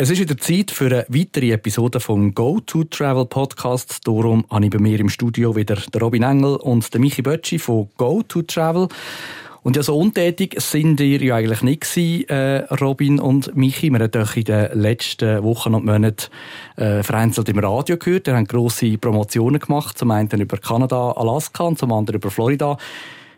Es ist wieder Zeit für eine weitere Episode vom Go to Travel Podcast. Darum habe ich bei mir im Studio wieder den Robin Engel und den Michi Bötschi von Go to Travel. Und ja, so untätig sind ihr ja eigentlich nicht gewesen, äh, Robin und Michi. Wir haben doch in den letzten Wochen und Monaten äh, vereinzelt im Radio gehört. Wir haben grosse Promotionen gemacht. Zum einen über Kanada, Alaska und zum anderen über Florida.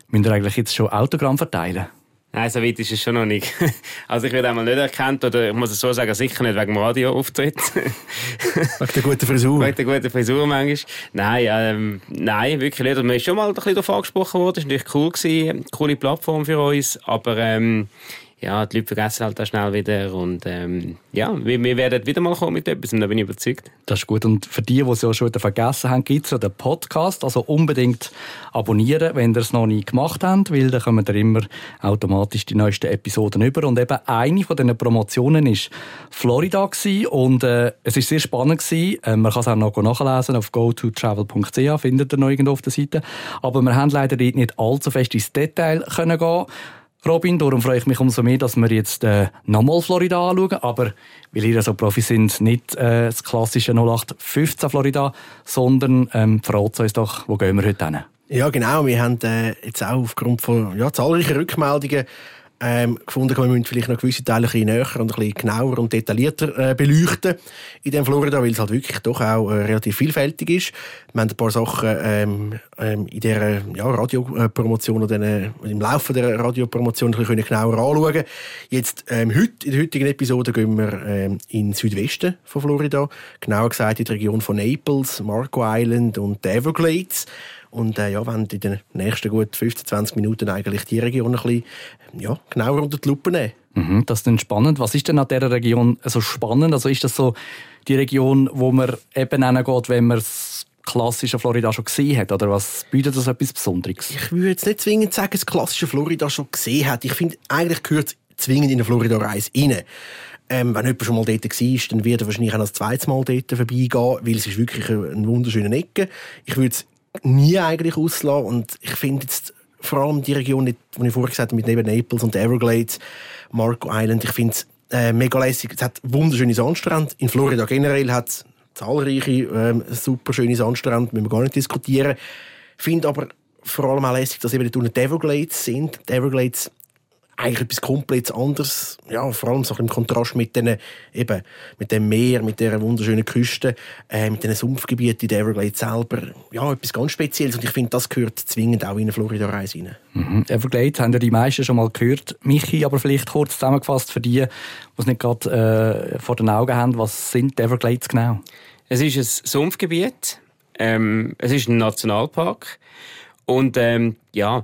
Müssen wir eigentlich jetzt schon Autogramm verteilen? Nein, so weit ist es schon noch nicht. Also ich werde einmal nicht erkannt, oder ich muss es so sagen, sicher nicht wegen dem Radioauftritt. wegen der guten Frisur? Wegen der guten Frisur manchmal. Nein, ähm, nein, wirklich nicht. Und man ist schon mal ein bisschen darauf angesprochen worden, das war natürlich cool, gewesen. coole Plattform für uns, aber ähm, ja, die Leute vergessen halt auch schnell wieder. Und ähm, ja, wir, wir, werden wieder mal kommen mit etwas, da bin ich überzeugt. Das ist gut. Und für die, die es ja schon wieder vergessen haben, gibt es ja den Podcast. Also unbedingt abonnieren, wenn ihr es noch nie gemacht habt, weil dann kommen ihr immer automatisch die neuesten Episoden über. Und eben eine von diesen Promotionen war Florida gewesen. und äh, es war sehr spannend gewesen. Äh, man kann es auch noch nachlesen auf gototravel.ch, findet ihr noch irgendwo auf der Seite. Aber wir haben leider nicht allzu fest ins Detail können gehen Robin. Darum freue ich mich umso mehr, dass wir jetzt äh, nochmal Florida anschauen. Aber weil ihr so Profi sind, nicht äh, das klassische 0815 Florida, sondern ähm, verrat uns doch, wo gehen wir heute hin? Ja, genau. Wir haben äh, jetzt auch aufgrund von ja, zahlreichen Rückmeldungen ähm, gefunden, wir müssen vielleicht noch gewisse Teile ein bisschen näher und ein bisschen genauer und detaillierter äh, beleuchten in dem Florida, weil es halt wirklich doch auch äh, relativ vielfältig ist. Wir haben ein paar Sachen ähm, ähm, in dieser ja, Radiopromotion oder äh, im Laufe der Radiopromotion ein bisschen genauer anschauen. Jetzt ähm, heute, in der heutigen Episode gehen wir ähm, in den Südwesten von Florida, genauer gesagt in die Region von Naples, Marco Island und Everglades. Und äh, ja, wenn in den nächsten gut 15, 20 Minuten eigentlich die Region ein bisschen ja, genauer unter die Lupe nehmen. Mhm, das ist dann spannend. Was ist denn an dieser Region so spannend? Also ist das so die Region, wo man eben hingeht, wenn man das klassische Florida schon gesehen hat? Oder was bietet das etwas Besonderes? Ich würde jetzt nicht zwingend sagen, das klassische Florida schon gesehen hat. Ich finde, eigentlich gehört es zwingend in eine Florida-Reise rein. Ähm, wenn jemand schon mal dort war, dann wird er wahrscheinlich auch das zweite Mal dort vorbeigehen, weil es ist wirklich eine wunderschöne Ecke. Ich würde es nie eigentlich auslassen. Und ich finde jetzt vor allem die Region, die ich vorher gesagt habe, mit neben Naples und Everglades, Marco Island, ich finde es äh, mega lässig. Es hat wunderschöne Sandstrände. In Florida generell hat es zahlreiche ähm, super schöne Sandstrände, müssen wir gar nicht diskutieren. Ich finde aber vor allem auch lässig, dass eben die Everglades sind. Die Everglades eigentlich etwas komplett anderes. Ja, vor allem so im Kontrast mit den, eben, mit dem Meer, mit der wunderschönen Küste, äh, mit den Sumpfgebieten in der Everglades selber. Ja, etwas ganz Spezielles. Und ich finde, das gehört zwingend auch in eine Florida-Reise rein. Mhm. Everglades haben ja die meisten schon mal gehört. Michi, aber vielleicht kurz zusammengefasst für die, die es nicht gerade äh, vor den Augen haben. Was sind die Everglades genau? Es ist ein Sumpfgebiet. Ähm, es ist ein Nationalpark. Und ähm, ja,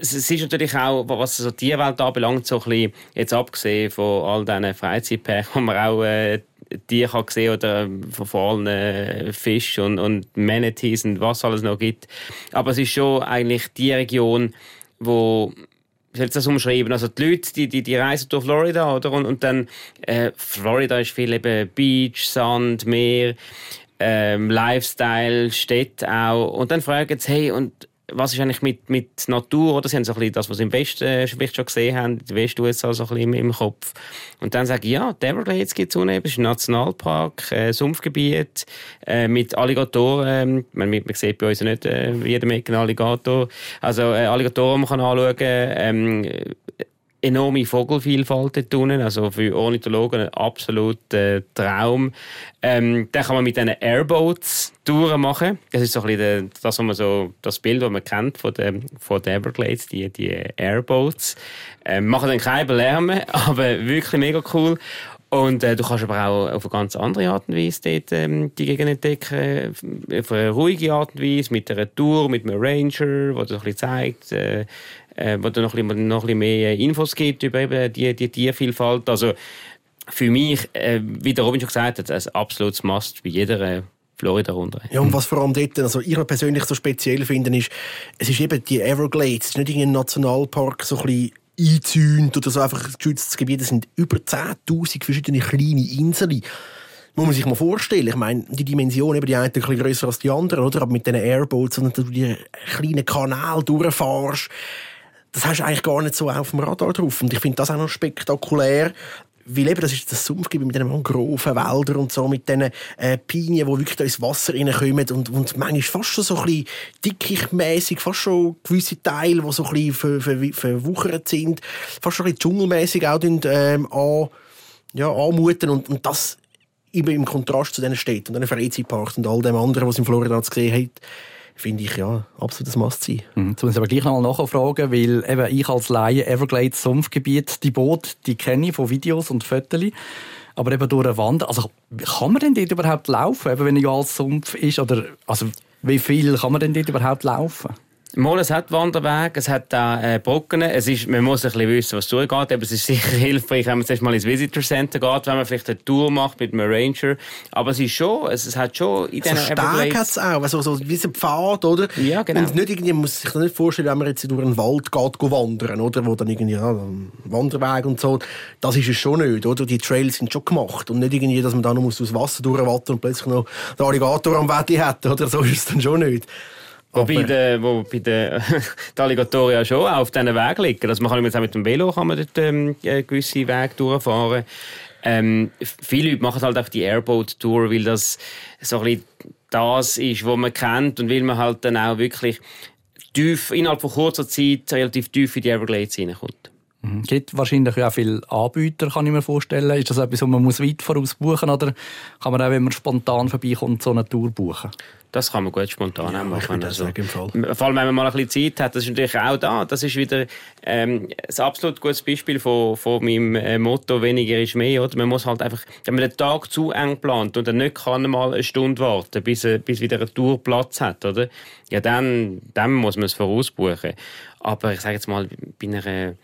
es ist natürlich auch, was so die Welt anbelangt, so ein bisschen, jetzt abgesehen von all diesen Freizeitparks, wo man auch äh, Tiere kann sehen oder von, von allen äh, Fisch und, und Manatees und was alles noch gibt. Aber es ist schon eigentlich die Region, wo wie soll ich das umschreiben? Also die Leute, die, die, die reisen durch Florida, oder? Und, und dann, äh, Florida ist viel eben Beach, Sand, Meer, ähm, Lifestyle, Städte auch. Und dann fragen sie, hey, und was ist eigentlich mit, mit Natur, oder? Sie haben so ein bisschen das, was sie im Westen äh, vielleicht schon gesehen haben, die West-USA so ein bisschen im, Kopf. Und dann sagen, ja, die Everglades gibt es unten, es ist ein Nationalpark, äh, Sumpfgebiet, äh, mit Alligatoren, man, man sieht bei uns ja nicht äh, jedem Ecken Alligator, also äh, Alligatoren man kann anschauen, ähm, enorme Vogelvielfalt dort unten, also für Ornithologen ein absoluter Traum. Ähm, dann kann man mit diesen Airboats Touren machen. Das ist so ein bisschen das, was man so, das Bild, das man kennt von den, von den Everglades, die, die Airboats. Ähm, machen dann keine Lärm, aber wirklich mega cool. Und äh, du kannst aber auch auf eine ganz andere Art und Weise dort, ähm, die Gegend entdecken. Auf eine ruhige Art und Weise, mit einer Tour, mit einem Ranger, der dir ein bisschen zeigt, äh, äh, wo dir noch ein bisschen, noch ein bisschen mehr Infos gibt über eben die, die Tiervielfalt. Also für mich, äh, wie der Robin schon gesagt hat, ein absolutes Must bei jeder äh, Florida-Runde. Ja, und was vor allem dort, also ich persönlich so speziell finde, ist, es ist eben die Everglades, es ist nicht irgendein Nationalpark, so ein bisschen eingezäunt oder so einfach geschütztes Gebiet. Es sind über 10.000 verschiedene kleine Inseln. Muss man sich mal vorstellen. Ich meine, die Dimension, eben die eine ein bisschen als die andere, oder? Aber mit diesen Airboats, und du die kleinen Kanal durchfährst, das hast du eigentlich gar nicht so auf dem Radar drauf. Und ich finde das auch noch spektakulär, weil eben, das ist das Sumpfgebiet mit diesen Mangroven, Wäldern und so, mit diesen äh, Pinien, die wirklich da ins Wasser reinkommen und, und manchmal fast schon so ein bisschen dickichtmässig, fast schon gewisse Teile, die so ein bisschen ver, ver, verwuchert sind, fast schon ein bisschen dschungelmässig auch ähm, an, ja, anmuten und, und das immer im Kontrast zu diesen Städten und diesen Freizeitparks und all dem anderen, was in Florida gesehen hat, finde ich ja absolut das Must-sein. Mhm. Jetzt muss ich aber gleich noch mal nachfragen, weil eben ich als Laie Everglades Sumpfgebiet, die Boote, die kenne ich von Videos und Fotos. Aber eben durch eine Wand, also kann man denn dort überhaupt laufen, eben wenn ja alles Sumpf ist? Oder, also wie viel kann man denn dort überhaupt laufen? Mal, es hat Wanderwege, es hat da äh, Brücken. Es ist, man muss ein bisschen wissen, was durchgeht. Aber es ist sicher hilfreich, wenn man zuerst mal ins Visitor Center geht, wenn man vielleicht eine Tour macht mit einem Ranger. Aber es ist schon, es, es hat schon in diesen so Steg hat es auch, also so wie ein Pfad, oder? Ja, genau. Und nicht irgendwie, man muss sich nicht vorstellen, wenn man jetzt durch einen Wald geht, wandern, oder? Wo dann irgendwie, ja, Wanderweg und so. Das ist es schon nicht, oder? Die Trails sind schon gemacht. Und nicht irgendwie, dass man da noch durchs Wasser durchwattern und plötzlich noch den Alligator am Wetti hat, oder? So ist es dann schon nicht. Wobei der, wo bei den die Alligatoren ja schon auf diesen Weg liegen. Also man kann jetzt auch mit dem Velo kann man dort, ähm, gewisse Wege durchfahren. Ähm, viele Leute machen halt auch die Airboat-Tour, weil das so ein bisschen das ist, was man kennt und weil man halt dann auch wirklich tief, innerhalb von kurzer Zeit relativ tief in die Everglades reinkommt. Mhm. Es gibt wahrscheinlich auch viele Anbieter, kann ich mir vorstellen. Ist das etwas, was man muss weit voraus buchen oder kann man auch, wenn man spontan vorbeikommt, so eine Tour buchen? Das kann man gut spontan ja, machen. Also, sagen, im Fall. Vor allem, wenn man mal ein bisschen Zeit hat, das ist natürlich auch da. Das ist wieder ähm, ein absolut gutes Beispiel von, von meinem äh, Motto «Weniger ist mehr». Oder? Man muss halt einfach, wenn man den Tag zu eng plant und dann nicht kann mal eine Stunde warten, bis, äh, bis wieder eine Tour Platz hat, oder? Ja, dann, dann muss man es vorausbuchen. Aber ich sage jetzt mal, bei einer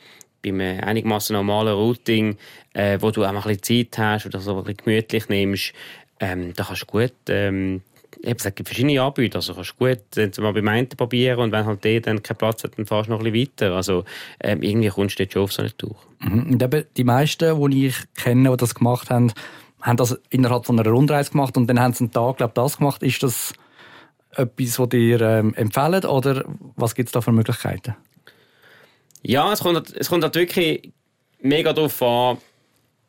bei einem einigermaßen normalen Routing, äh, wo du auch ein bisschen Zeit hast oder so ein bisschen gemütlich nimmst, ähm, da kannst du gut ähm, es gibt verschiedene Anbieter, also kannst du gut mal beim einen probieren und wenn halt der dann keinen Platz hat, dann fahrst du noch ein bisschen weiter. Also ähm, irgendwie kommst du dort schon auf so eine Tour. Mhm. Und eben die meisten, die ich kenne, die das gemacht haben, haben das innerhalb von einer Rundreise gemacht und dann haben sie einen Tag, glaube das gemacht. Ist das etwas, was dir ähm, empfehlen oder was gibt es da für Möglichkeiten? Ja, es kommt, halt, es kommt halt wirklich mega darauf an,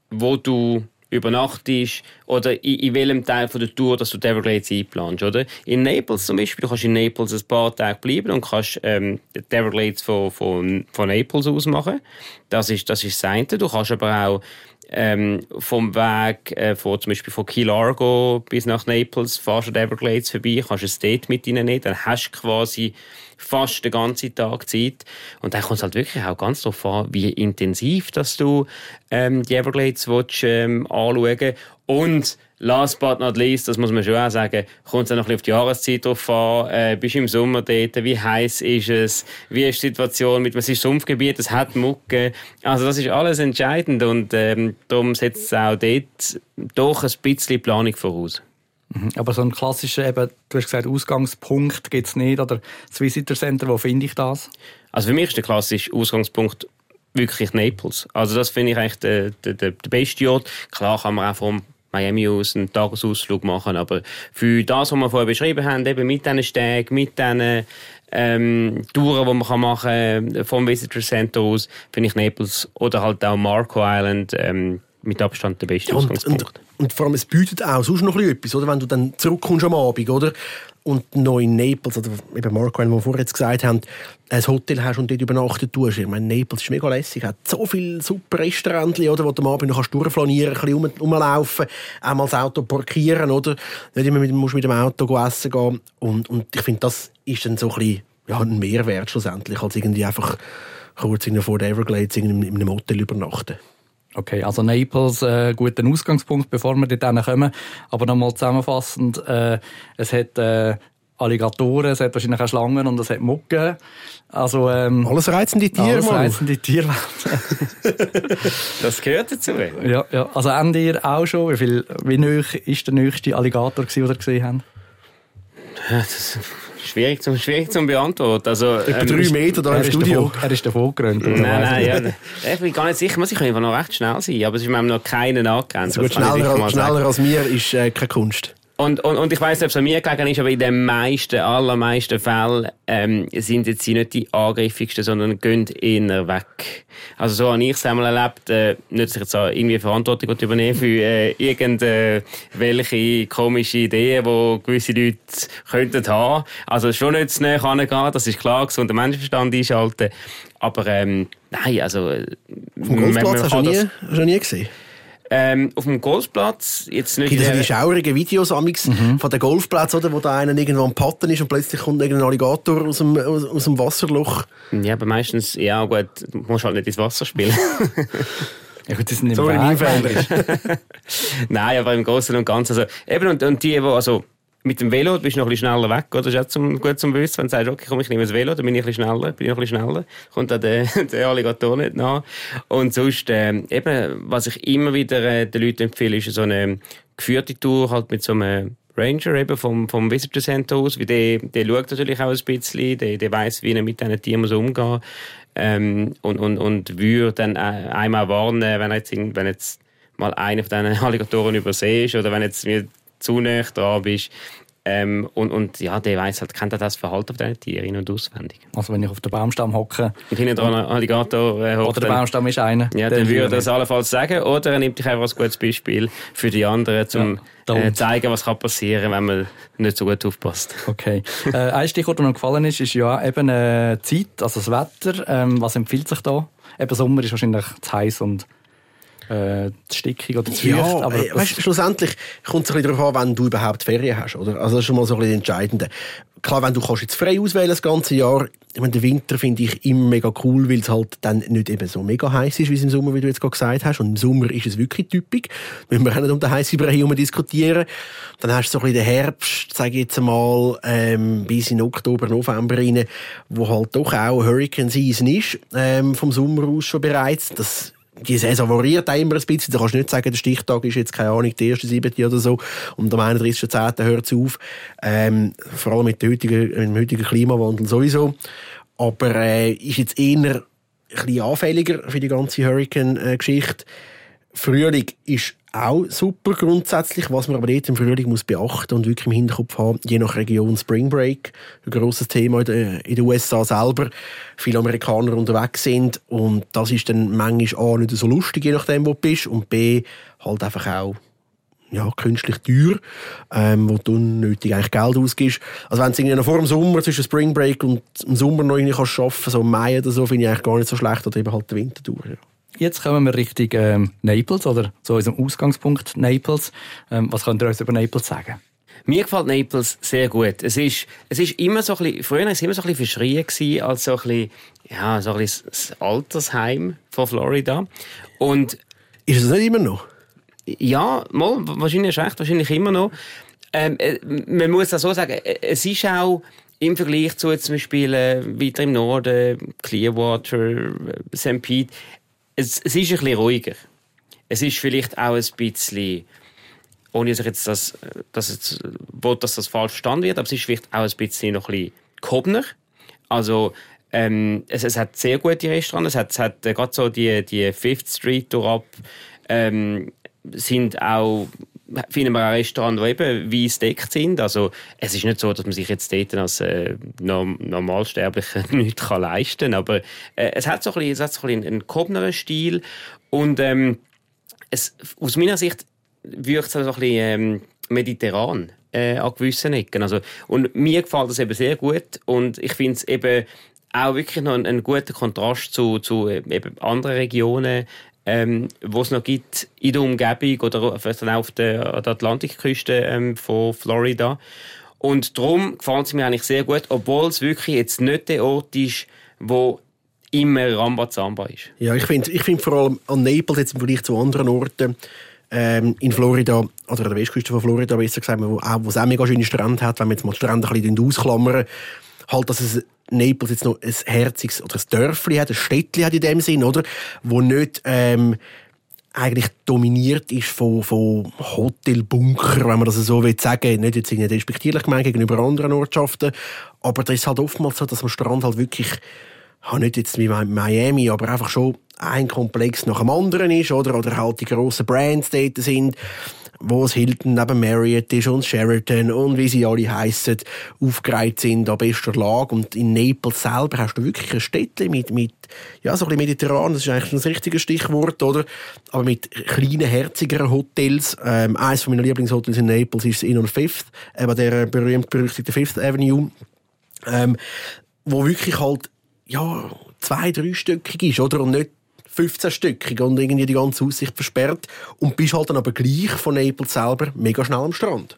wo du übernachtest oder in, in welchem Teil von der Tour, dass du die Everglades einplanst, oder? In Naples zum Beispiel, du kannst in Naples ein paar Tage bleiben und kannst ähm, die Everglades von, von, von Naples aus machen. Das ist, das ist das. Du kannst aber auch ähm, vom Weg äh, von, zum Beispiel von Key Largo bis nach Naples du die Everglades vorbei, kannst ein Date mit ihnen nehmen, dann hast du quasi fast den ganzen Tag Zeit. Und dann kommt es halt wirklich auch ganz darauf an, wie intensiv dass du ähm, die Everglades willst, ähm, anschauen Und last but not least, das muss man schon auch sagen, kommt es auch noch ein bisschen auf die Jahreszeit drauf an. Äh, bist du im Sommer dort? Wie heiß ist es? Wie ist die Situation mit, was ist Sumpfgebiet? Es hat Mucke. Also das ist alles entscheidend und ähm, darum setzt es auch dort doch ein bisschen Planung voraus. Mhm. Aber so ein klassischer, eben, du hast gesagt, Ausgangspunkt gibt es nicht. Oder das Visitor Center, wo finde ich das? Also für mich ist der klassische Ausgangspunkt wirklich Naples. Also das finde ich eigentlich der, der, der, beste Ort. Klar kann man auch vom Miami aus einen Tagesausflug machen, aber für das, was wir vorher beschrieben haben, eben mit diesen Stegen, mit diesen ähm, Touren, die man machen kann vom Visitor Center aus, finde ich Naples oder halt auch Marco Island ähm, mit Abstand der beste ja, und. Und, und, vor allem, es bietet auch sonst noch etwas, oder? wenn du dann zurückkommst am Abend, oder? und noch in Naples, oder eben Marco, wie wir vorher jetzt gesagt haben, ein Hotel hast und dort übernachten tust. Ich meine, Naples ist mega lässig, hat so viele super Restaurants, oder, wo du am Abend noch durchflanieren kannst, ein bisschen rumlaufen, einmal das Auto parkieren, oder? Nicht immer mit, musst mit dem Auto essen gehen. Und, und ich finde, das ist dann so ein bisschen, ja, ein Mehrwert schlussendlich, als irgendwie einfach kurz vor der Everglades in einem Hotel übernachten. Okay, also Naples, äh, guter Ausgangspunkt, bevor wir dort kommen. Aber nochmal zusammenfassend, äh, es hat äh, Alligatoren, es hat wahrscheinlich auch Schlangen und es hat Mucke. Also, ähm, alles reizende Tiere, Alles reizende Tiere. das gehört dazu. Ja, ja. Also habt ihr auch schon, wie, viel, wie nöch ist der nächste Alligator, den ihr gesehen habt? Das Schwierig zum, schwierig zum beantworten. Also, Etwa ähm, drei Meter da im Studio. er ist davon gerannt. Nein, nein, ja. Ich bin gar nicht sicher. Muss ich einfach noch recht schnell sein. Aber es ist mir noch keinen angegrenzt. Also gut, schneller, als, schneller als mir ist äh, keine Kunst. Und, und, und ich weiss nicht, ob es an mir gelegen ist, aber in den meisten, allermeisten Fällen ähm, sind jetzt sie nicht die angriffigsten, sondern gehen eher weg. Also so habe ich es einmal erlebt, äh, nicht, dass ich jetzt irgendwie Verantwortung übernehmen für äh, irgendwelche komische Ideen, die gewisse Leute könnten haben. Also schon nicht zu näher angehen, das ist klar, gesunder Menschenverstand einschalten. Aber ähm, nein, also... Vom Golfplatz hast du nie, nie gesehen? Ähm, auf dem Golfplatz, jetzt nicht... Gibt es die schaurigen Videos amix mhm. von den Golfplätzen, oder, wo da einer irgendwo am Patten ist und plötzlich kommt irgendein Alligator aus dem, aus, aus dem Wasserloch? Ja, aber meistens, ja gut, du musst halt nicht ins Wasser spielen. Ja gut, das sind im Sorry, Weg, Nein, aber im Großen und Ganzen. Also, eben, und, und die, die, also, mit dem Velo bist du noch ein bisschen schneller weg, oder? Das ist auch zum, gut zum Wissen, wenn du sagst, okay, komm, ich nehme das Velo, dann bin ich ein schneller, bin ich noch ein bisschen schneller, kommt dann der, der Alligator nicht nach. Und sonst, äh, eben, was ich immer wieder äh, den Leuten empfehle, ist so eine geführte Tour halt mit so einem Ranger eben vom, vom Visitor Center aus, weil der, der schaut natürlich auch ein bisschen, der, der weiß, wie er mit diesen Tieren umgehen ähm, und, und, und würde dann äh, einmal warnen, wenn jetzt, wenn jetzt mal einer von diesen Alligatoren übersehen oder wenn jetzt zu nah dran bist. Ähm, und, und ja, der weiß halt, kennt er das Verhalten von diesen Tieren und auswendig. Also wenn ich auf dem Baumstamm hocke... Und hinten dran ein Alligator äh, hockt... Oder der Baumstamm ist einer. Ja, dann würde er das allenfalls sagen. Oder er nimmt dich einfach als gutes Beispiel für die anderen, um ja, äh, zeigen, was kann passieren wenn man nicht so gut aufpasst. Okay. äh, ein Stichwort, das mir gefallen ist, ist ja eben äh, Zeit, also das Wetter. Ähm, was empfiehlt sich da? Eben Sommer ist wahrscheinlich zu heiß und äh, zu stickig oder zu ja. Aber äh, weißt, schlussendlich kommt es ein bisschen darauf an, wenn du überhaupt Ferien hast. Oder? Also das ist schon mal so ein bisschen entscheidend. Klar, wenn du kannst jetzt frei auswählen das ganze Jahr, ich meine, den Winter finde ich immer mega cool, weil es halt dann nicht eben so mega heiß ist, wie es im Sommer, wie du jetzt gerade gesagt hast. Und im Sommer ist es wirklich typisch. Wenn wir nicht um den heißen Brei herum diskutieren. Dann hast du so ein bisschen den Herbst, sage ich jetzt mal, ähm, bis in Oktober, November rein, wo halt doch auch Hurricane Season ist, ähm, vom Sommer aus schon bereits. Das die Saison variiert auch immer ein bisschen. Du kannst nicht sagen, der Stichtag ist jetzt, keine Ahnung, der erste siebte oder so und am 31.10. hört es auf. Ähm, vor allem mit, heutigen, mit dem heutigen Klimawandel sowieso. Aber äh, ist jetzt eher ein bisschen anfälliger für die ganze Hurricane-Geschichte. Frühling ist auch super grundsätzlich. Was man aber dort im Frühling muss beachten und wirklich im Hinterkopf haben, je nach Region Spring Break, ein grosses Thema in den USA selber, viele Amerikaner unterwegs sind und das ist dann manchmal A, nicht so lustig, je nachdem, wo du bist und B, halt einfach auch ja, künstlich teuer, ähm, wo du unnötig eigentlich Geld ausgibst. Also wenn du noch vor dem Sommer zwischen Spring Break und im Sommer noch irgendwie kannst arbeiten, so im Mai oder so, finde ich eigentlich gar nicht so schlecht, oder eben halt der Winter durch. Ja. Jetzt kommen wir Richtung ähm, Naples oder zu unserem Ausgangspunkt Naples. Ähm, was könnt ihr uns über Naples sagen? Mir gefällt Naples sehr gut. Es ist, es ist immer so ein bisschen, früher war es immer so ein bisschen verschrien gewesen, als so ein bisschen, ja, so ein bisschen das Altersheim von Florida. Und ist es nicht immer noch? Ja, mal, wahrscheinlich recht, wahrscheinlich immer noch. Ähm, äh, man muss das so sagen, äh, es ist auch im Vergleich zu zum Beispiel äh, weiter im Norden, Clearwater, äh, St. Pete, es, es ist ein bisschen ruhiger. Es ist vielleicht auch ein bisschen, ohne dass ich jetzt das, dass jetzt, dass das falsch verstanden wird, aber es ist vielleicht auch ein bisschen noch ein bisschen gehobener. Also, ähm, es, es hat sehr gute Restaurants. Es hat, es hat äh, gerade so die, die Fifth Street durchab, ähm, sind auch finden wir auch Restaurants, die eben weiss deckt sind. Also, es ist nicht so, dass man sich jetzt dort als äh, Normalsterblicher nichts leisten kann, aber äh, es hat so ein bisschen, es einen gehobenen Stil und ähm, es, aus meiner Sicht wirkt es so ein bisschen ähm, mediterran äh, an gewissen Ecken. Also, und mir gefällt das eben sehr gut und ich finde es eben auch wirklich noch ein, ein guter Kontrast zu, zu äh, eben anderen Regionen ähm, wo es noch gibt in der Umgebung oder auf der, Atlantikküste ähm, von Florida. Und darum gefällt es mir eigentlich sehr gut, obwohl es wirklich jetzt nicht der Ort ist, wo immer Rambazamba ist. Ja, ich finde ich find vor allem an Naples jetzt im Vergleich zu anderen Orten ähm, in Florida, oder an der Westküste von Florida besser gesagt, wo es auch mega schöne Strände hat, wenn wir jetzt mal die Strände ein bisschen ausklammern, halt, dass es Naples jetzt noch ein herziges oder ein Dörfli hat, ein Städtli hat in dem Sinn, oder? Wo nicht, ähm, eigentlich dominiert ist von, von Hotelbunker, wenn man das so will sagen. Nicht jetzt irgendwie respektierlich gemeint gegenüber anderen Ortschaften. Aber das ist halt oftmals so, dass am Strand halt wirklich, ja, nicht jetzt wie Miami, aber einfach schon ein Komplex nach dem anderen ist, oder? Oder halt die grossen Brands dort sind wo es Hilton neben Marriott ist und Sheraton und wie sie alle heißen, aufgereiht sind an bester Lage. Und in Naples selber hast du wirklich ein Städtchen mit, mit ja, so ein bisschen mediterran, das ist eigentlich das richtige Stichwort, oder? Aber mit kleinen, herzigeren Hotels. Ähm, eines meiner Lieblingshotels in Naples ist das Inn on Fifth, eben der berühmt-berüchtigte Fifth Avenue. Ähm, wo wirklich halt, ja, zwei, dreistöckig ist, oder? Und nicht 15-stöckig und irgendwie die ganze Aussicht versperrt. Und bist halt dann aber gleich von Naples selber mega schnell am Strand.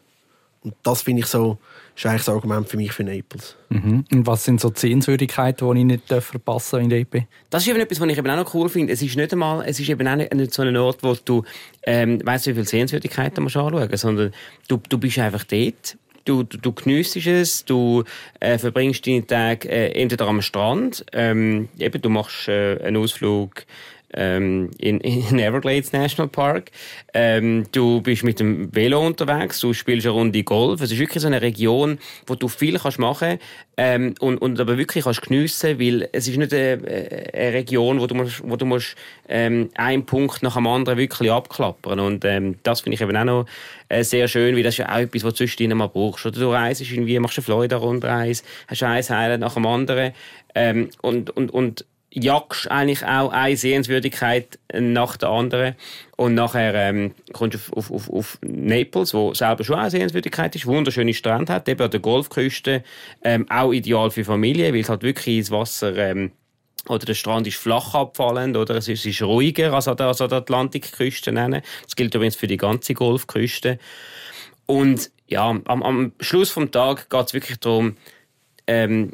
Und das finde ich so, ist eigentlich das Argument für mich für Naples. Mhm. Und was sind so die Sehenswürdigkeiten, die ich nicht verpassen in EP? Das ist eben etwas, was ich eben auch noch cool finde. Es ist nicht einmal, es ist eben auch nicht so ein Ort, wo du, ähm, weißt, wie viele Sehenswürdigkeiten man anschauen sondern du, du bist einfach dort du, du, du geniessest es, du äh, verbringst deine Tage äh, entweder am Strand, ähm, eben, du machst äh, einen Ausflug ähm, in, in Everglades National Park. Ähm, du bist mit dem Velo unterwegs, du spielst eine Runde Golf. Es ist wirklich so eine Region, wo du viel kannst machen ähm, und, und aber wirklich kannst geniessen, weil es ist nicht eine, eine Region, wo du musst, wo du musst ähm, einen Punkt nach dem anderen wirklich abklappern. Und ähm, das finde ich eben auch noch äh, sehr schön, weil das ist ja auch etwas, was du zwischendrin mal brauchst. Oder du reist irgendwie, machst eine Florida-Rundreise, hast ein Highlight nach dem anderen ähm, und, und, und jagst eigentlich auch eine Sehenswürdigkeit nach der anderen. Und nachher ähm, kommst du auf, auf, auf Naples, wo selber schon eine Sehenswürdigkeit ist, wunderschöne Strand hat, eben an der Golfküste, ähm, auch ideal für Familie, weil es halt wirklich ins Wasser ähm, oder der Strand ist flach abfallend oder es ist, es ist ruhiger als an der, als an der Atlantikküste. Das gilt übrigens für die ganze Golfküste. Und ja, am, am Schluss vom Tag geht es wirklich darum, ähm,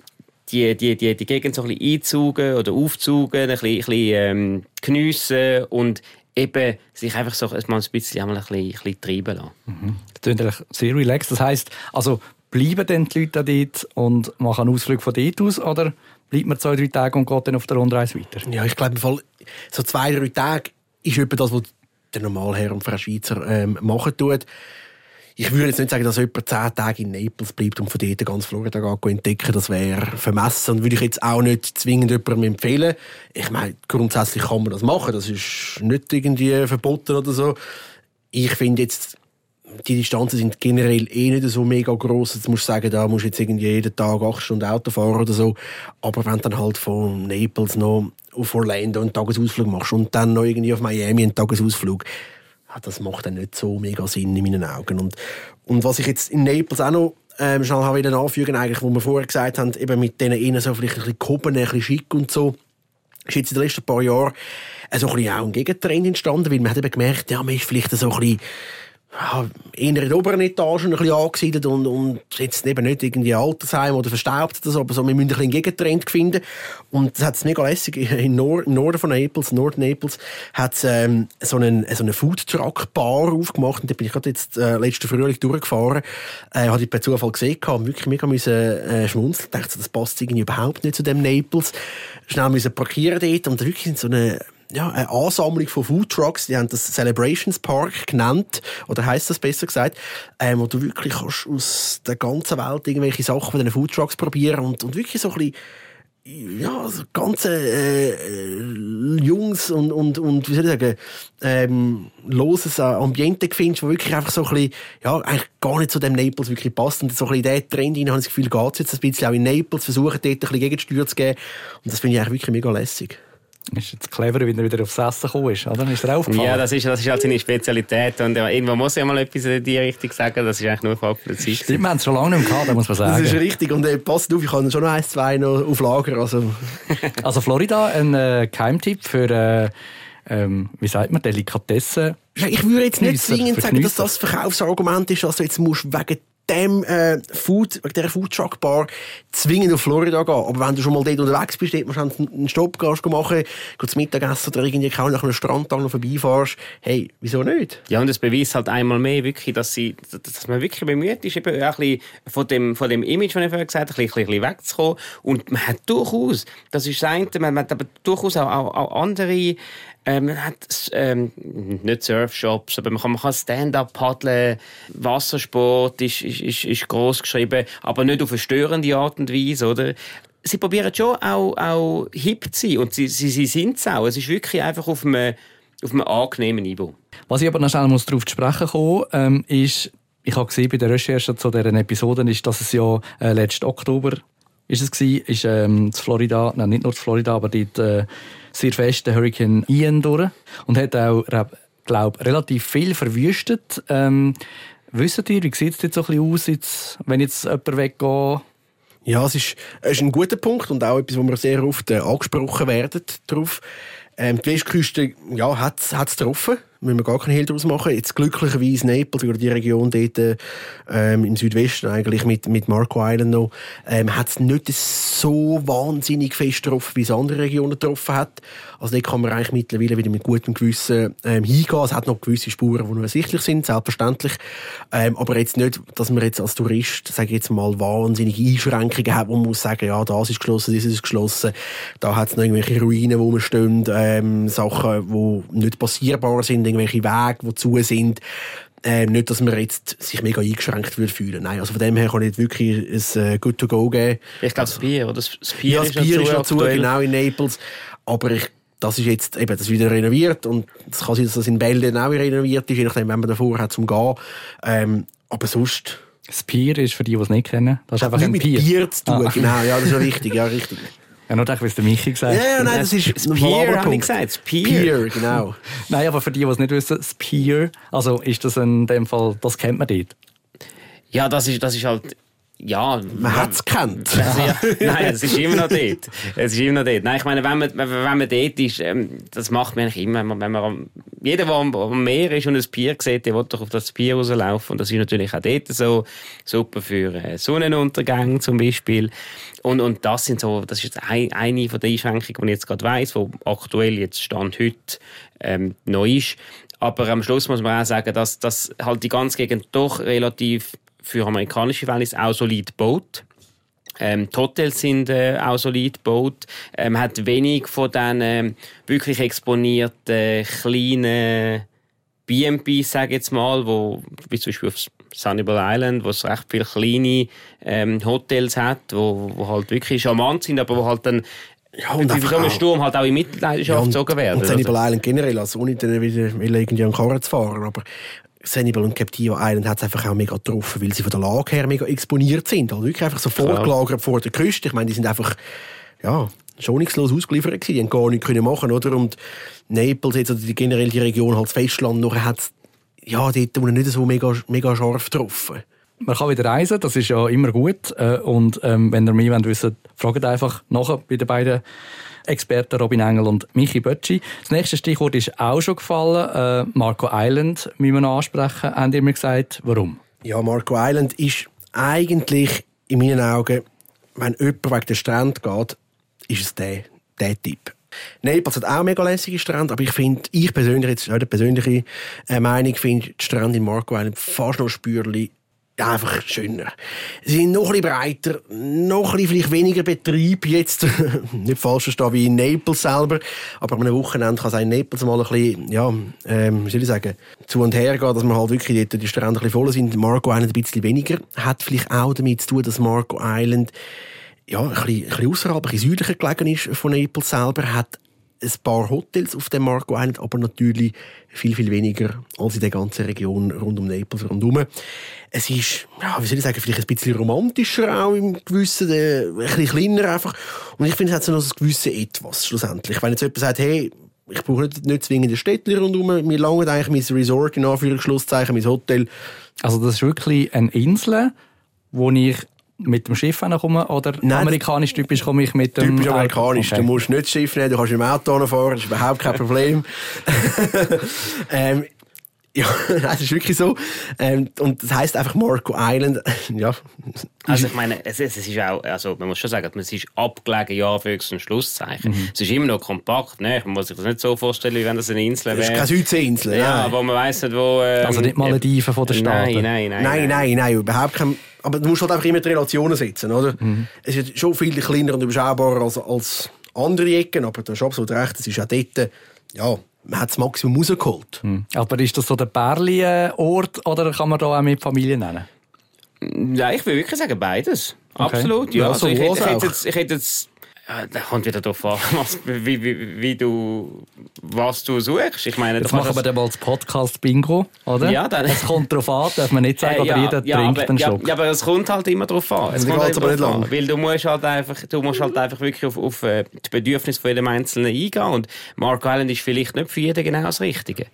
die, die, die, die Gegend so ein bisschen einzugen oder aufzugen, ein bisschen, ein bisschen ähm, geniessen und eben sich einfach so mal ein bisschen, einmal ein bisschen, ein bisschen treiben lassen. Mhm. Das klingt eigentlich sehr relaxed. Das heisst, also bleiben denn die Leute dort und machen einen Ausflug von dort aus oder bleibt man zwei, drei Tage und geht dann auf der Rundreise weiter? Ja, ich glaube, so zwei, drei Tage ist etwa das, was der Normalherr und Frau Schweizer ähm, machen tut ich würde jetzt nicht sagen, dass jemand zehn Tage in Naples bleibt und von dort ganz Florida entdecken. Das wäre vermessen und würde ich jetzt auch nicht zwingend jemandem empfehlen. Ich meine, grundsätzlich kann man das machen. Das ist nicht irgendwie verboten oder so. Ich finde jetzt, die Distanzen sind generell eh nicht so mega groß. Jetzt musst du sagen, da musst du jetzt irgendwie jeden Tag acht Stunden Auto fahren oder so. Aber wenn du dann halt von Naples noch auf Orlando einen Tagesausflug machst und dann noch irgendwie auf Miami einen Tagesausflug, das macht dann nicht so mega Sinn in meinen Augen. Und, und was ich jetzt in Naples auch noch ähm, schnell habe wieder anfügen, eigentlich, wo wir vorher gesagt haben, eben mit denen innen so vielleicht ein bisschen gehoben, ein bisschen schick und so, ist jetzt in den letzten paar Jahren so ein bisschen auch ein Gegentrend entstanden, weil man hat eben gemerkt, ja, man ist vielleicht so ein bisschen ja, in der oberen Etage ein bisschen angesiedelt und, und jetzt eben nicht irgendwie Altersheim oder verstaubt oder so, aber so, wir müssen ein bisschen einen Gegentrend finden. Und das hat es mega lässig. Im, Nord im Norden von Naples, Nord Naples, hat es ähm, so einen, so eine Food Truck Bar aufgemacht und da bin ich gerade jetzt äh, letzten Frühling durchgefahren. Äh, habe ich per Zufall gesehen und wirklich mega müssen, äh, schmunzeln. Ich dachte, das passt irgendwie überhaupt nicht zu dem Naples. Schnell müssen parkieren dort und wirklich in so eine ja, eine Ansammlung von Food Trucks, die haben das Celebrations Park genannt, oder heißt das besser gesagt, ähm, wo du wirklich kannst aus der ganzen Welt irgendwelche Sachen von diesen Food Trucks probieren und, und wirklich so ein bisschen ja, so ganze äh, Jungs und, und, und wie soll ich sagen, ähm, loses Ambiente findest, wo wirklich einfach so ein bisschen, ja, eigentlich gar nicht zu dem Naples wirklich passt. Und so ein bisschen in diesen Trend rein, habe ich das Gefühl, geht es jetzt ein bisschen auch in Naples, versuchen dort ein bisschen Gegensteuer zu geben. Und das finde ich eigentlich wirklich mega lässig. Ist jetzt clever, wie er wieder aufs Essen gekommen ist, oder? Ist er aufgefallen? Ja, das ist, das ist halt seine Spezialität. Und irgendwo muss ich mal etwas in die Richtung sagen. Das ist eigentlich nur Zeit. Stimmt, wir haben es schon lange nicht mehr gehabt, muss man sagen. Das ist richtig. Und äh, passt auf, ich habe schon noch ein, zwei noch auf Lager. Also, also Florida, ein äh, Keimtipp für... Äh, ähm, wie sagt man, Delikatessen. Ich würde jetzt nicht zwingend sagen, dass das Verkaufsargument ist, dass du jetzt musst wegen dem äh, Food, wegen dieser Food Truck Bar zwingend auf Florida gehen. Aber wenn du schon mal dort unterwegs bist, dort du einen Stopp gehst machen, gehst Mittagessen oder irgendwie kaum nach einem Strandtag noch vorbeifahrst. Hey, wieso nicht? Ja, und es beweist halt einmal mehr wirklich, dass, sie, dass man wirklich bemüht ist, eben auch ein bisschen von dem, von dem Image, das ich vorher gesagt habe, ein bisschen, ein bisschen wegzukommen. Und man hat durchaus, das ist das eine, man hat aber durchaus auch, auch, auch andere ähm, man hat ähm, nicht Surfshops, aber man kann, man kann Stand-up paddeln, Wassersport ist, ist, ist, ist groß geschrieben, aber nicht auf eine störende Art und Weise, oder? Sie probieren schon auch, auch hip zu sein und sie, sie, sie sind es auch. Es ist wirklich einfach auf einem auf einem angenehmen Niveau. Was ich aber noch schnell muss darauf zu sprechen kommen, ähm, ist, ich habe gesehen bei der Recherche zu deren Episoden, ist, dass es ja äh, letzten Oktober ist es gewesen, ist ähm, zu Florida, nein, nicht nur zu Florida, aber dort äh, sehr fest der Hurricane Ian durch und hat auch, glaube relativ viel verwüstet. Ähm, wisst ihr, wie sieht es jetzt so ein bisschen aus, jetzt, wenn jetzt jemand weggeht? Ja, es ist, es ist ein guter Punkt und auch etwas, wo wir sehr oft äh, angesprochen werden darauf. Ähm, die Westküste ja, hat es getroffen müssen wir gar keinen Hehl daraus machen. Jetzt glücklicherweise Naples oder die Region dort ähm, im Südwesten eigentlich mit, mit Marco Island noch, ähm, hat es nicht so wahnsinnig fest getroffen, wie es andere Regionen getroffen hat. Also dort kann man eigentlich mittlerweile wieder mit gutem Gewissen ähm, hingehen. Es hat noch gewisse Spuren, die noch ersichtlich sind, selbstverständlich. Ähm, aber jetzt nicht, dass man jetzt als Tourist, sage ich jetzt mal, wahnsinnige Einschränkungen hat, wo man muss sagen, ja, das ist geschlossen, das ist geschlossen. Da hat es noch irgendwelche Ruinen, wo man stehen, ähm, Sachen, die nicht passierbar sind, irgendwelche Wege, die zu sind. Ähm, nicht, dass man jetzt sich mega eingeschränkt würde fühlen. Nein, also von dem her kann ich wirklich ein äh, Good to Go geben. Ich glaube, das Bier, oder? Das Bier, ja, das Bier ist dazu, genau, in Naples. Aber ich, das ist jetzt eben, das ist wieder renoviert und es kann sein, dass das in Bälde auch renoviert ist, je nachdem, wenn man davor hat zum Gehen. Ähm, aber sonst... Das Bier ist für die, die es nicht kennen, das ist einfach ein mit Bier. Bier zu tun, ah. genau, ja, das ist ja wichtig, ja, richtig. Ja, nur wie es der Michi gesagt hat. Ja, ja, nein, das ist das Peer, habe ich gesagt. Spear. Peer, genau. nein, aber für die, die es nicht wissen, Spear, also ist das in dem Fall, das kennt man dort? Ja, das ist, das ist halt ja, man hat es gekannt. ja, nein, es ist immer noch dort. Es ist immer noch dort. Nein, ich meine, wenn man, wenn man dort ist, ähm, das macht man eigentlich immer. Wenn man, wenn man jeder, der am, am, Meer ist und ein Pier sieht, der will doch auf das Pier rauslaufen. Und das ist natürlich auch dort so super für äh, Sonnenuntergang zum Beispiel. Und, und das sind so, das ist jetzt ein, eine von den Einschränkungen, die ich jetzt gerade weiss, die aktuell jetzt Stand heute ähm, neu ist. Aber am Schluss muss man auch sagen, dass, dass halt die ganze Gegend doch relativ für amerikanische Verhältnisse auch solid gebaut. Ähm, die Hotels sind äh, auch solid gebaut. Ähm, hat wenig von diesen ähm, wirklich exponierten kleinen B&B, sage ich jetzt mal, wo, wie zum Beispiel auf Sunnyball Island, wo es recht viele kleine ähm, Hotels hat, wo, wo halt wirklich charmant sind, aber wo halt dann ja, und bei so einem Sturm halt auch in Mitleidenschaft ja, gezogen werden. Und Sunnyball also. Island generell, also ohne dann wieder irgendwie an Karren zu fahren, aber Sanibel und Captiva Island hat es einfach auch mega getroffen, weil sie von der Lage her mega exponiert sind. Also wirklich einfach so vorgelagert vor der Küste. Ich meine, die sind einfach, ja, schonungslos ausgeliefert gewesen. Die haben gar nichts können machen, oder? Und Naples, jetzt, oder die, generell die Region, halt das Festland, hat es, ja, dort nicht so mega, mega scharf getroffen. Man kann wieder reisen, das ist ja immer gut. Äh, und ähm, wenn ihr mehr wissen wollt, fragt einfach nachher bei den beiden Experten Robin Engel und Michi Bötschi. Das nächste Stichwort ist auch schon gefallen. Äh, Marco Island müssen wir noch ansprechen. Haben ihr mir gesagt, warum? Ja, Marco Island ist eigentlich in meinen Augen, wenn jemand wegen der Strand geht, ist es der, der Typ. Naples hat auch mega lässige Strände, aber ich finde, ich persönlich, jetzt eine persönliche äh, Meinung, finde die Strände in Marco Island fast noch spürlich einfach schöner. Sie sind noch ein breiter, noch ein vielleicht weniger Betrieb jetzt, nicht falsch verstehen, wie in Naples selber, aber an einem Wochenende kann es in Naples mal ein bisschen, ja, ähm, wie soll ich sagen, zu und her gehen, dass man halt wirklich dort die Strände ein bisschen voll sind. Marco Island ein bisschen weniger. Hat vielleicht auch damit zu tun, dass Marco Island ja, ein bisschen, ein bisschen außerhalb, ein bisschen südlicher gelegen ist von Naples selber, hat ein paar Hotels auf dem Marco Island, aber natürlich viel, viel weniger als in der ganzen Region rund um Naples rundherum. Es ist, ja, wie soll ich sagen, vielleicht ein bisschen romantischer auch im Gewissen, äh, ein bisschen kleiner einfach. Und ich finde, es hat so noch ein gewisses Etwas schlussendlich. Wenn jetzt jemand sagt, hey, ich brauche nicht, nicht zwingend eine Städte rundherum, mir langt eigentlich mein Resort, in Anführungszeichen, mein Hotel. Also das ist wirklich eine Insel, wo ich mit dem Schiff komme oder Nein, amerikanisch typisch komme ich mit dem Typisch amerikanisch. Okay. Du musst nicht das Schiff nehmen, du kannst im Auto fahren, das ist überhaupt kein Problem. ähm, ja, das ist wirklich so. Ähm, und das heisst einfach Marco Island. ja. Also ich meine, es, es, ist auch, also man muss schon sagen, es ist abgelegen, ja, für ein Schlusszeichen. Mhm. Es ist immer noch kompakt, ne? Man muss sich das nicht so vorstellen, wie wenn das eine Insel wäre. Es ist keine Südseeinsel, Ja, nein. wo man weiss nicht, wo... Ähm, also nicht Malediven von der Staaten. Nein, nein, nein. Nein, nein, nein, überhaupt kein... Aber du musst halt einfach immer die Relationen setzen, oder? Mhm. Es ist schon viel kleiner und überschaubarer als, als andere Ecken, aber du hast absolut recht, es ist auch dort, ja, man hat das Maximum rausgeholt. Hm. Aber ist das so der Bärli-Ort oder kann man da auch mit Familie nennen? Ja, ich würde wirklich sagen beides. Okay. Absolut, ja. ja also ich, hätte, ich, hätte jetzt, ich hätte jetzt Ja, da kommt wieder darauf an, was, wie, wie, wie, du, was du suchst. Ich meine, Jetzt machen wir dann mal das Podcast-Bingo, oder? Ja, dann. Es kommt darauf an, darf man nicht sagen, Äh, oder ja, jeder ja, trinkt aber, einen ja, Schluck. ja, aber es kommt halt immer darauf an. Es kommt halt aber nicht lang. an, Weil du musst halt einfach, du musst halt einfach wirklich auf, auf äh, die Bedürfnisse von jedem Einzelnen eingehen. Und Mark Island ist vielleicht nicht für jeden genau das Richtige.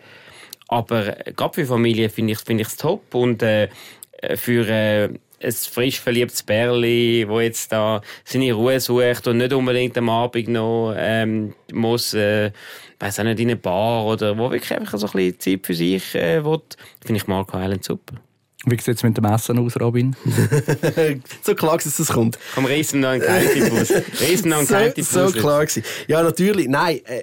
Aber äh, gerade für Familie finde ich es find ich's top. Und äh, für äh, ein frisch verliebtes Bärli, wo jetzt da seine Ruhe sucht und nicht unbedingt am Abend noch ähm, muss, äh, weiß auch nicht, in eine Bar oder wo wirklich einfach so ein bisschen Zeit für sich äh, will, finde ich Mark Island super. Wie sieht es mit dem Essen aus, Robin? so klar, dass das kommt. Komm, reissen noch einen Geheimtipp-Bus. Reissen noch einen so, Geheimtipp-Bus. so klar gewesen. Ja, natürlich. Nein, äh,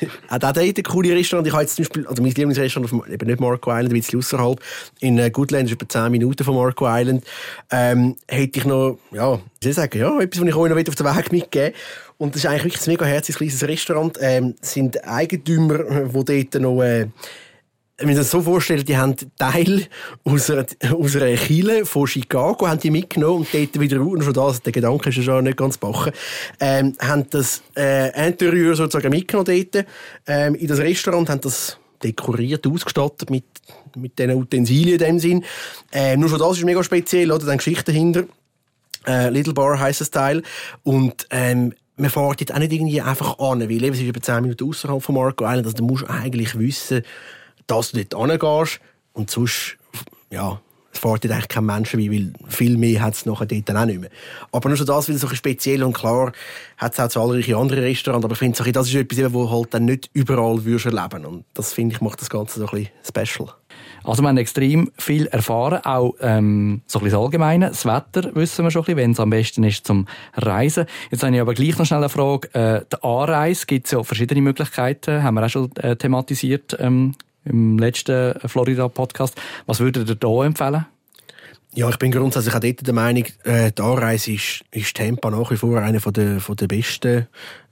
auch da hat ein cooles Restaurant. Ich habe jetzt zum Beispiel, also mein Lieblingsrestaurant, auf, eben nicht Marco Island, ein bisschen außerhalb, in äh, Goodland, das ist etwa 10 Minuten von Marco Island, ähm, hätte ich noch, ja, wie soll ich sagen, ja, etwas, was ich euch noch auf den Weg mitgeben Und das ist eigentlich wirklich ein mega herziges kleines Restaurant. Ähm, sind Eigentümer, äh, die dort noch, äh, wenn man das so vorstellt, die haben Teil aus einer, aus einer Kille von Chicago haben die mitgenommen und dort wieder. Und schon das, der Gedanke ist ja schon nicht ganz bachen. Ähm, haben das äh, Interieur sozusagen mitgenommen dort ähm, in das Restaurant, haben das dekoriert, ausgestattet mit, mit diesen Utensilien in dem Sinn. Ähm, nur schon das ist mega speziell, oder? Dann Geschichte dahinter. Äh, Little Bar heisst das Teil. Und, ähm, man fährt jetzt auch nicht irgendwie einfach an, weil eben, es ist über 10 Minuten außerhalb von Marco Island. Also, du musst eigentlich wissen, dass du dort hingehst. Und sonst, ja, es fährt eigentlich kein Mensch vorbei, weil viel mehr hat es nachher dort dann auch nicht mehr. Aber nur schon das, weil es so speziell und klar, hat es auch zahlreiche andere Restaurants. Aber ich finde, das ist etwas, wo halt dann nicht überall würdest erleben. Und das finde ich, macht das Ganze so ein bisschen special. Also wir haben extrem viel erfahren, auch ähm, so ein das Allgemeine. Das Wetter wissen wir schon ein wenn es am besten ist zum Reisen. Jetzt habe ich aber gleich noch schnell eine Frage. Äh, die Anreise gibt es ja verschiedene Möglichkeiten, haben wir auch schon äh, thematisiert ähm, im letzten Florida-Podcast. Was würdet ihr da empfehlen? Ja, ich bin grundsätzlich auch dort der Meinung, äh, die Anreise ist, ist Tampa nach wie vor einer von der, von der besten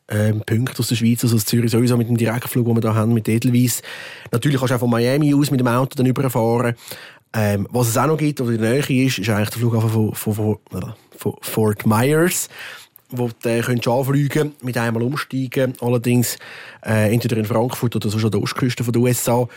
ähm, Punkte aus der Schweiz, also aus Zürich sowieso mit dem Direktflug, den wir da haben, mit Edelweiss. Natürlich kannst du auch von Miami aus mit dem Auto dann überfahren. Ähm, was es auch noch gibt, oder in der Nähe ist, ist eigentlich der Flughafen von, von, von, von Fort Myers wo du äh, könntest anfliegen mit einmal umsteigen. Allerdings äh, entweder in Frankfurt oder sonst an der Ostküste den USA.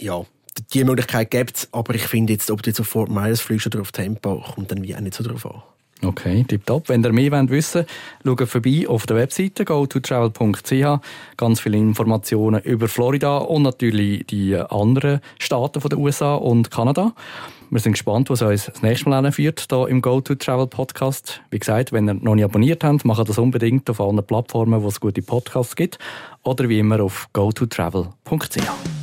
Ja, die Möglichkeit gibt es, aber ich finde jetzt, ob du jetzt auf Fort Myers fliegst oder auf Tempo, kommt dann wie auch nicht so drauf an. Okay, tipptopp. Wenn ihr mehr wollt wissen wollt, schaut vorbei auf der Webseite go2travel.ch. Ganz viele Informationen über Florida und natürlich die anderen Staaten den USA und Kanada. Wir sind gespannt, was uns das nächste Mal hinführt, hier im Go2Travel Podcast. Wie gesagt, wenn ihr noch nicht abonniert habt, macht das unbedingt auf allen Plattformen, wo es gute Podcasts gibt. Oder wie immer auf go2travel.ch.